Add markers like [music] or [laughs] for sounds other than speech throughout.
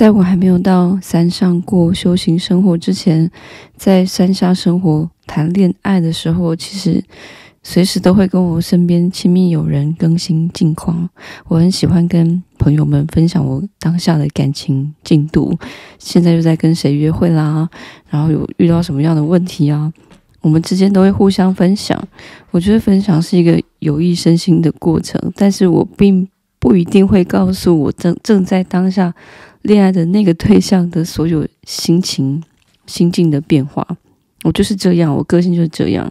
在我还没有到山上过修行生活之前，在山下生活谈恋爱的时候，其实随时都会跟我身边亲密友人更新近况。我很喜欢跟朋友们分享我当下的感情进度，现在又在跟谁约会啦，然后有遇到什么样的问题啊，我们之间都会互相分享。我觉得分享是一个有益身心的过程，但是我并不一定会告诉我正正在当下。恋爱的那个对象的所有心情、心境的变化，我就是这样，我个性就是这样。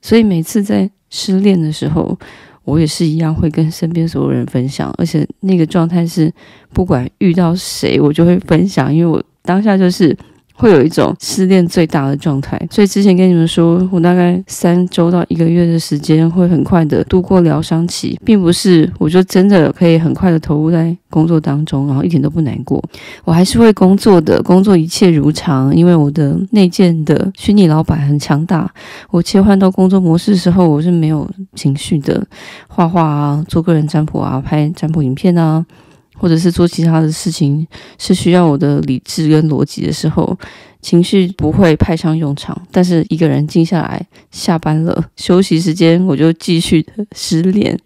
所以每次在失恋的时候，我也是一样会跟身边所有人分享，而且那个状态是不管遇到谁，我就会分享，因为我当下就是。会有一种失恋最大的状态，所以之前跟你们说，我大概三周到一个月的时间会很快的度过疗伤期，并不是我就真的可以很快的投入在工作当中，然后一点都不难过。我还是会工作的，工作一切如常，因为我的内建的虚拟老板很强大。我切换到工作模式的时候，我是没有情绪的，画画啊，做个人占卜啊，拍占卜影片啊。或者是做其他的事情是需要我的理智跟逻辑的时候，情绪不会派上用场。但是一个人静下来，下班了，休息时间，我就继续的失恋，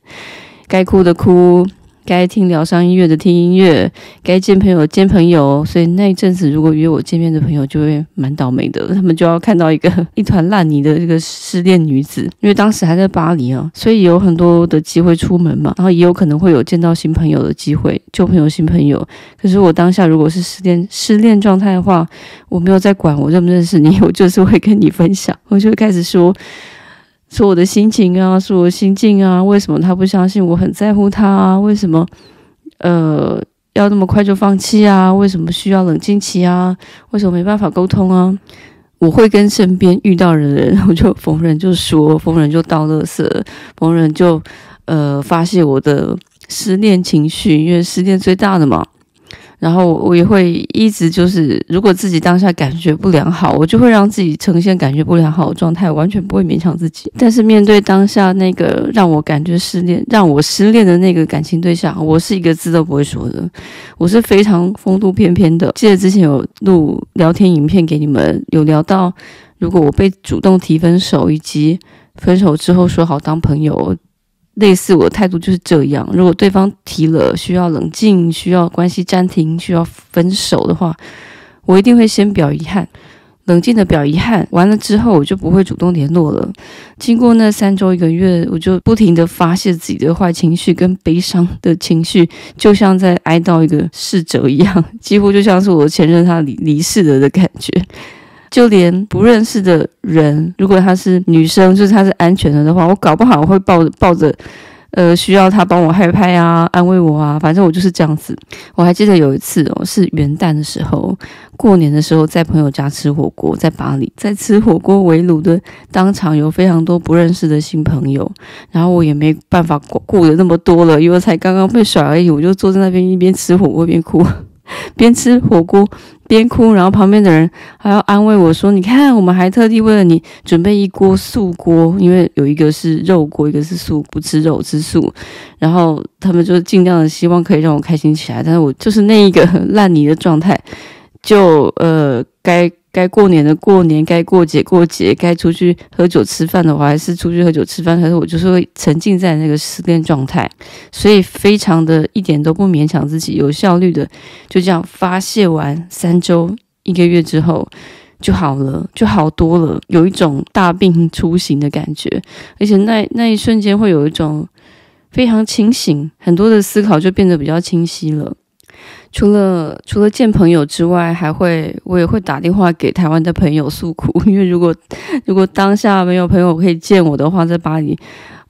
该哭的哭。该听疗伤音乐的听音乐，该见朋友见朋友。所以那一阵子，如果约我见面的朋友就会蛮倒霉的，[laughs] 他们就要看到一个一团烂泥的这个失恋女子。因为当时还在巴黎啊，所以有很多的机会出门嘛，然后也有可能会有见到新朋友的机会，旧朋友新朋友。可是我当下如果是失恋失恋状态的话，我没有在管我认不认识你，[laughs] 我就是会跟你分享，我就开始说。说我的心情啊，说我的心境啊，为什么他不相信我很在乎他啊？为什么呃要那么快就放弃啊？为什么需要冷静期啊？为什么没办法沟通啊？我会跟身边遇到的人，[laughs] 我就逢人就说，逢人就倒垃圾，逢人就呃发泄我的失恋情绪，因为失恋最大的嘛。然后我也会一直就是，如果自己当下感觉不良好，我就会让自己呈现感觉不良好的状态，完全不会勉强自己。但是面对当下那个让我感觉失恋、让我失恋的那个感情对象，我是一个字都不会说的，我是非常风度翩翩的。记得之前有录聊天影片给你们，有聊到如果我被主动提分手，以及分手之后说好当朋友。类似我的态度就是这样，如果对方提了需要冷静、需要关系暂停、需要分手的话，我一定会先表遗憾，冷静的表遗憾。完了之后，我就不会主动联络了。经过那三周一个月，我就不停的发泄自己的坏情绪跟悲伤的情绪，就像在哀悼一个逝者一样，几乎就像是我前任他离离世了的感觉。就连不认识的人，如果她是女生，就是她是安全的的话，我搞不好我会抱抱着，呃，需要她帮我害怕啊，安慰我啊，反正我就是这样子。我还记得有一次哦，是元旦的时候，过年的时候，在朋友家吃火锅，在巴黎，在吃火锅围炉的当场有非常多不认识的新朋友，然后我也没办法顾顾的那么多了，因为才刚刚被甩而已，我就坐在那边一边吃火锅边哭。[laughs] 边吃火锅边哭，然后旁边的人还要安慰我说：“你看，我们还特地为了你准备一锅素锅，因为有一个是肉锅，一个是素，不吃肉吃素。然后他们就尽量的希望可以让我开心起来，但是我就是那一个 [laughs] 烂泥的状态，就呃该。”该过年的过年，该过节过节，该出去喝酒吃饭的话，还是出去喝酒吃饭。可是我就是会沉浸在那个失恋状态，所以非常的一点都不勉强自己，有效率的就这样发泄完三周一个月之后就好了，就好多了，有一种大病初醒的感觉，而且那那一瞬间会有一种非常清醒，很多的思考就变得比较清晰了。除了除了见朋友之外，还会我也会打电话给台湾的朋友诉苦，因为如果如果当下没有朋友可以见我的话，在巴黎，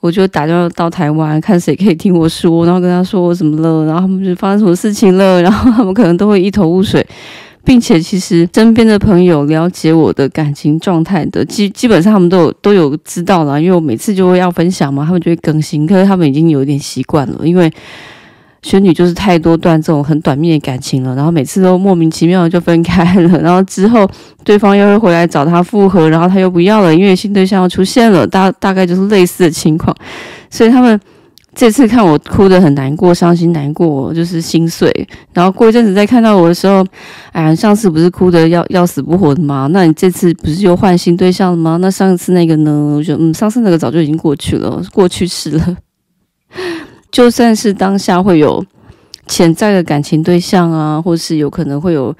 我就打电话到台湾，看谁可以听我说，然后跟他说我怎么了，然后他们就发生什么事情了，然后他们可能都会一头雾水，并且其实身边的朋友了解我的感情状态的，基基本上他们都有都有知道了，因为我每次就会要分享嘛，他们就会更新，可是他们已经有点习惯了，因为。玄女就是太多段这种很短命的感情了，然后每次都莫名其妙的就分开了，然后之后对方又会回来找他复合，然后他又不要了，因为新对象要出现了，大大概就是类似的情况，所以他们这次看我哭得很难过、伤心难过，就是心碎。然后过一阵子再看到我的时候，哎呀，上次不是哭得要要死不活的吗？那你这次不是又换新对象了吗？那上次那个呢？我觉得，嗯，上次那个早就已经过去了，过去式了。就算是当下会有潜在的感情对象啊，或是有可能会有。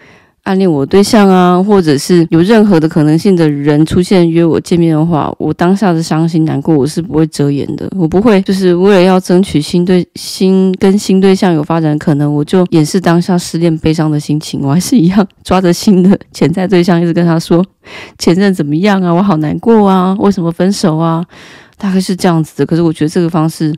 暗恋我对象啊，或者是有任何的可能性的人出现约我见面的话，我当下的伤心难过我是不会遮掩的，我不会就是为了要争取新对新跟新对象有发展可能，我就掩饰当下失恋悲伤的心情，我还是一样抓着新的潜在对象，一直跟他说前任怎么样啊，我好难过啊，为什么分手啊，大概是这样子的。可是我觉得这个方式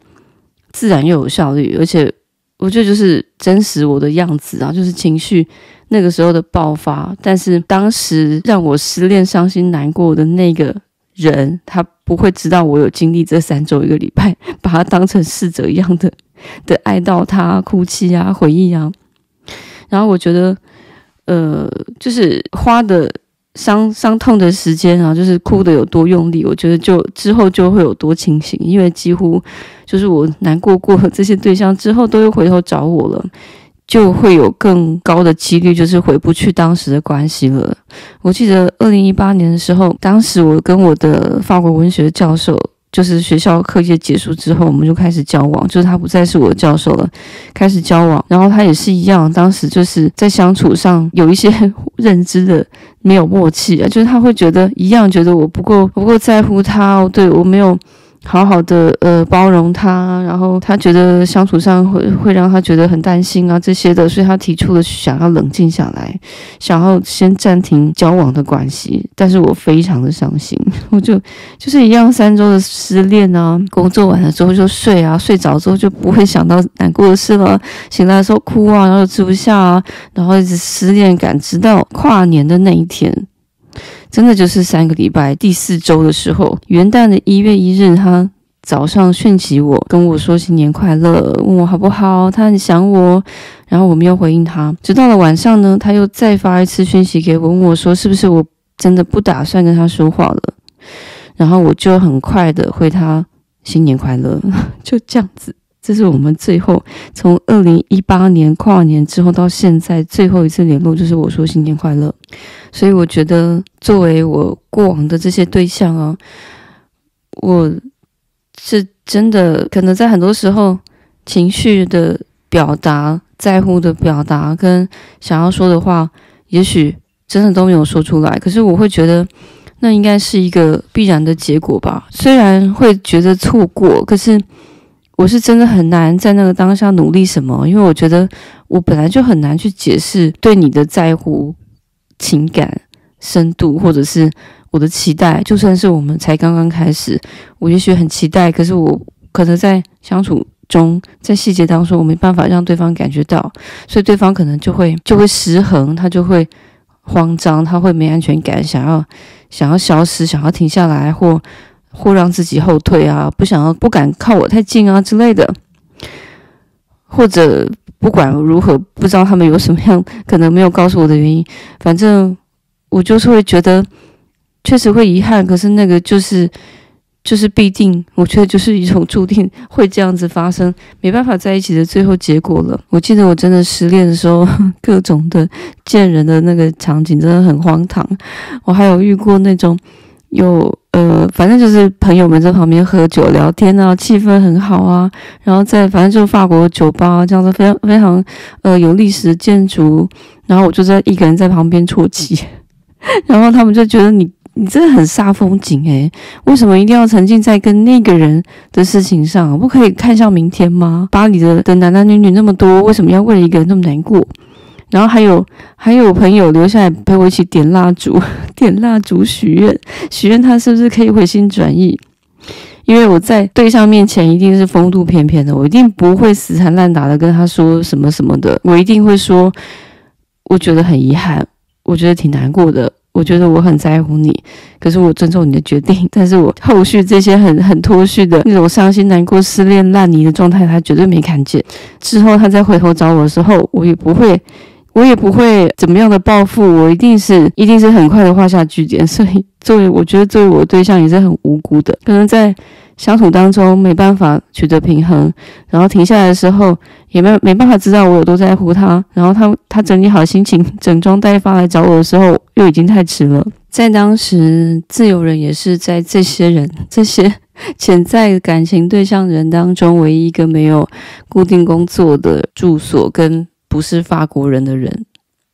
自然又有效率，而且我觉得就是真实我的样子啊，就是情绪。那个时候的爆发，但是当时让我失恋、伤心、难过的那个人，他不会知道我有经历这三周一个礼拜，把他当成逝者一样的的爱悼他、哭泣啊、回忆啊。然后我觉得，呃，就是花的伤伤痛的时间啊，就是哭的有多用力，我觉得就之后就会有多清醒，因为几乎就是我难过过的这些对象之后，都又回头找我了。就会有更高的几率，就是回不去当时的关系了。我记得二零一八年的时候，当时我跟我的法国文学教授，就是学校课业结束之后，我们就开始交往，就是他不再是我的教授了，开始交往。然后他也是一样，当时就是在相处上有一些 [laughs] 认知的没有默契啊，就是他会觉得一样，觉得我不够不够在乎他，对我没有。好好的呃包容他，然后他觉得相处上会会让他觉得很担心啊这些的，所以他提出了想要冷静下来，想要先暂停交往的关系。但是我非常的伤心，[laughs] 我就就是一样三周的失恋啊，工作完了之后就睡啊，睡着之后就不会想到难过的事了，醒来的时候哭啊，然后吃不下啊，然后一直失恋感，直到跨年的那一天。真的就是三个礼拜第四周的时候，元旦的一月一日，他早上讯息我，跟我说新年快乐，问我好不好，他很想我，然后我没有回应他。直到了晚上呢，他又再发一次讯息给我，问我说是不是我真的不打算跟他说话了，然后我就很快的回他新年快乐，[laughs] 就这样子。这是我们最后从二零一八年跨年之后到现在最后一次联络，就是我说新年快乐。所以我觉得，作为我过往的这些对象啊，我是真的可能在很多时候情绪的表达、在乎的表达跟想要说的话，也许真的都没有说出来。可是我会觉得，那应该是一个必然的结果吧。虽然会觉得错过，可是。我是真的很难在那个当下努力什么，因为我觉得我本来就很难去解释对你的在乎、情感深度，或者是我的期待。就算是我们才刚刚开始，我也许很期待，可是我可能在相处中，在细节当中，我没办法让对方感觉到，所以对方可能就会就会失衡，他就会慌张，他会没安全感，想要想要消失，想要停下来，或。或让自己后退啊，不想要、不敢靠我太近啊之类的，或者不管如何，不知道他们有什么样 [laughs] 可能没有告诉我的原因，反正我就是会觉得确实会遗憾，可是那个就是就是必定，我觉得就是一种注定 [laughs] 会这样子发生，没办法在一起的最后结果了。我记得我真的失恋的时候，[laughs] 各种的见人的那个场景真的很荒唐，我还有遇过那种。有呃，反正就是朋友们在旁边喝酒聊天啊，气氛很好啊。然后在反正就是法国酒吧这样子，非常非常呃有历史建筑。然后我就在一个人在旁边啜泣，[laughs] 然后他们就觉得你你真的很煞风景诶，为什么一定要沉浸在跟那个人的事情上？不可以看向明天吗？巴黎的的男男女女那么多，为什么要为了一个人那么难过？然后还有还有朋友留下来陪我一起点蜡烛，[laughs] 点蜡烛许愿，许愿他是不是可以回心转意？因为我在对象面前一定是风度翩翩的，我一定不会死缠烂打的跟他说什么什么的，我一定会说，我觉得很遗憾，我觉得挺难过的，我觉得我很在乎你，可是我尊重你的决定，但是我后续这些很很脱序的那种伤心难过、失恋烂泥的状态，他绝对没看见。之后他再回头找我的时候，我也不会。我也不会怎么样的报复，我一定是一定是很快的画下句点。[laughs] 所以作为我觉得作为我对象也是很无辜的，可能在相处当中没办法取得平衡，然后停下来的时候也没没办法知道我有多在乎他，然后他他整理好心情，整装待发来找我的时候又已经太迟了。在当时，自由人也是在这些人这些 [laughs] 潜在感情对象人当中唯一一个没有固定工作的住所跟不是法国人的人。